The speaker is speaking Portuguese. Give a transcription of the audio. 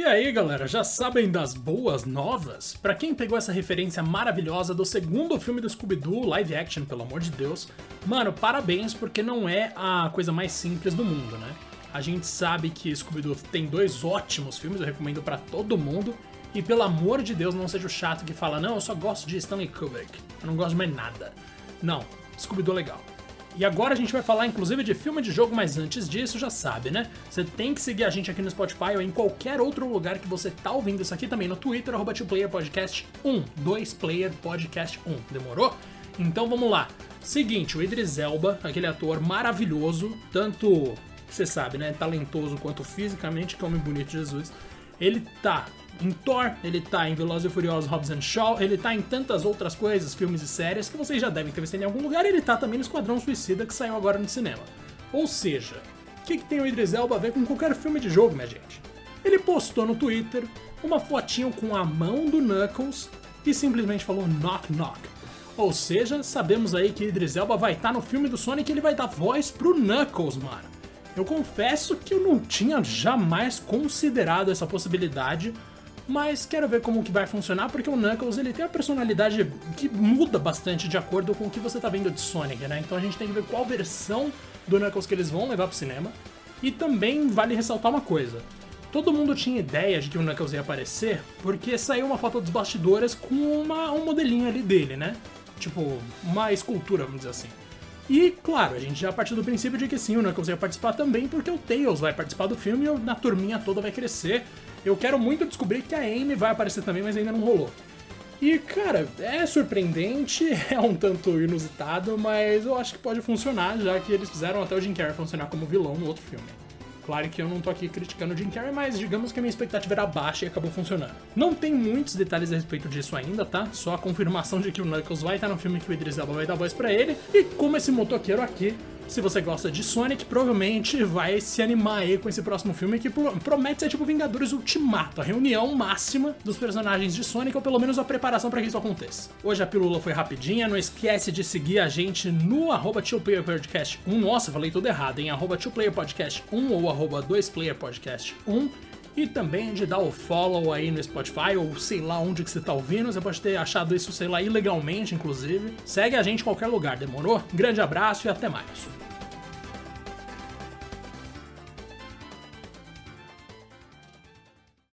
E aí, galera, já sabem das boas novas? Para quem pegou essa referência maravilhosa do segundo filme do Scooby-Doo, live action, pelo amor de Deus, mano, parabéns porque não é a coisa mais simples do mundo, né? A gente sabe que Scooby-Doo tem dois ótimos filmes, eu recomendo para todo mundo. E pelo amor de Deus, não seja o chato que fala, não, eu só gosto de Stanley Kubrick, eu não gosto de mais nada. Não, Scooby-Doo é legal. E agora a gente vai falar inclusive de filme de jogo, mas antes disso, já sabe, né? Você tem que seguir a gente aqui no Spotify ou em qualquer outro lugar que você tá ouvindo isso aqui também, no Twitter, arroba Podcast 1, 2 Player Podcast 1, demorou? Então vamos lá. Seguinte, o Idris Elba, aquele ator maravilhoso, tanto, você sabe, né, talentoso quanto fisicamente, que homem bonito Jesus, ele tá em Thor, ele tá em Velozes e Furiosos Hobbs and Shaw, ele tá em tantas outras coisas, filmes e séries que vocês já devem ter visto em algum lugar, e ele tá também no Esquadrão Suicida que saiu agora no cinema. Ou seja, o que, que tem o Idris Elba a ver com qualquer filme de jogo, minha gente? Ele postou no Twitter uma fotinho com a mão do Knuckles e simplesmente falou knock knock. Ou seja, sabemos aí que Idris Elba vai estar tá no filme do Sonic e ele vai dar voz pro Knuckles, mano. Eu confesso que eu não tinha jamais considerado essa possibilidade, mas quero ver como que vai funcionar, porque o Knuckles ele tem uma personalidade que muda bastante de acordo com o que você tá vendo de Sonic, né? Então a gente tem que ver qual versão do Knuckles que eles vão levar pro cinema. E também vale ressaltar uma coisa. Todo mundo tinha ideia de que o Knuckles ia aparecer, porque saiu uma foto dos bastidores com uma, um modelinho ali dele, né? Tipo, uma escultura, vamos dizer assim. E, claro, a gente já partiu do princípio de que sim, o Knuckles ia participar também, porque o Tails vai participar do filme e a turminha toda vai crescer. Eu quero muito descobrir que a Amy vai aparecer também, mas ainda não rolou. E, cara, é surpreendente, é um tanto inusitado, mas eu acho que pode funcionar, já que eles fizeram até o Jim Carrey funcionar como vilão no outro filme. Claro que eu não tô aqui criticando o Jim Carrey, mas digamos que a minha expectativa era baixa e acabou funcionando. Não tem muitos detalhes a respeito disso ainda, tá? Só a confirmação de que o Knuckles vai estar no filme que o Idris Elba vai dar voz para ele. E como esse motoqueiro aqui se você gosta de Sonic, provavelmente vai se animar aí com esse próximo filme que promete ser tipo Vingadores Ultimato, a reunião máxima dos personagens de Sonic, ou pelo menos a preparação para que isso aconteça. Hoje a pílula foi rapidinha, não esquece de seguir a gente no arroba Podcast 1, nossa, falei tudo errado, em arroba Podcast 1 ou arroba 2playerpodcast 1 e também de dar o follow aí no Spotify ou sei lá onde que você tá ouvindo. Você pode ter achado isso, sei lá, ilegalmente, inclusive. Segue a gente em qualquer lugar, demorou? grande abraço e até mais.